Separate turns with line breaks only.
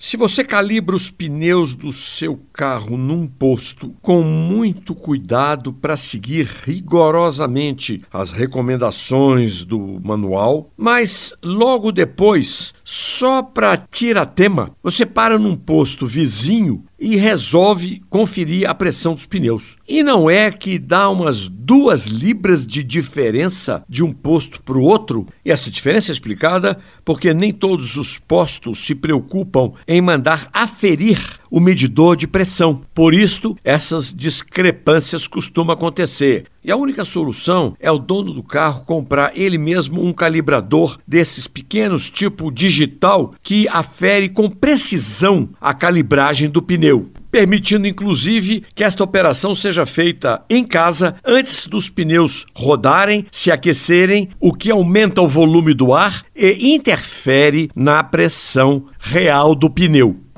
Se você calibra os pneus do seu carro num posto com muito cuidado para seguir rigorosamente as recomendações do manual, mas logo depois, só para tirar-tema, você para num posto vizinho e resolve conferir a pressão dos pneus. E não é que dá umas duas libras de diferença de um posto para o outro? E essa diferença é explicada porque nem todos os postos se preocupam em mandar aferir o medidor de pressão. Por isto, essas discrepâncias costumam acontecer. E a única solução é o dono do carro comprar ele mesmo um calibrador desses pequenos, tipo digital, que afere com precisão a calibragem do pneu permitindo inclusive que esta operação seja feita em casa antes dos pneus rodarem, se aquecerem, o que aumenta o volume do ar e interfere na pressão real do pneu.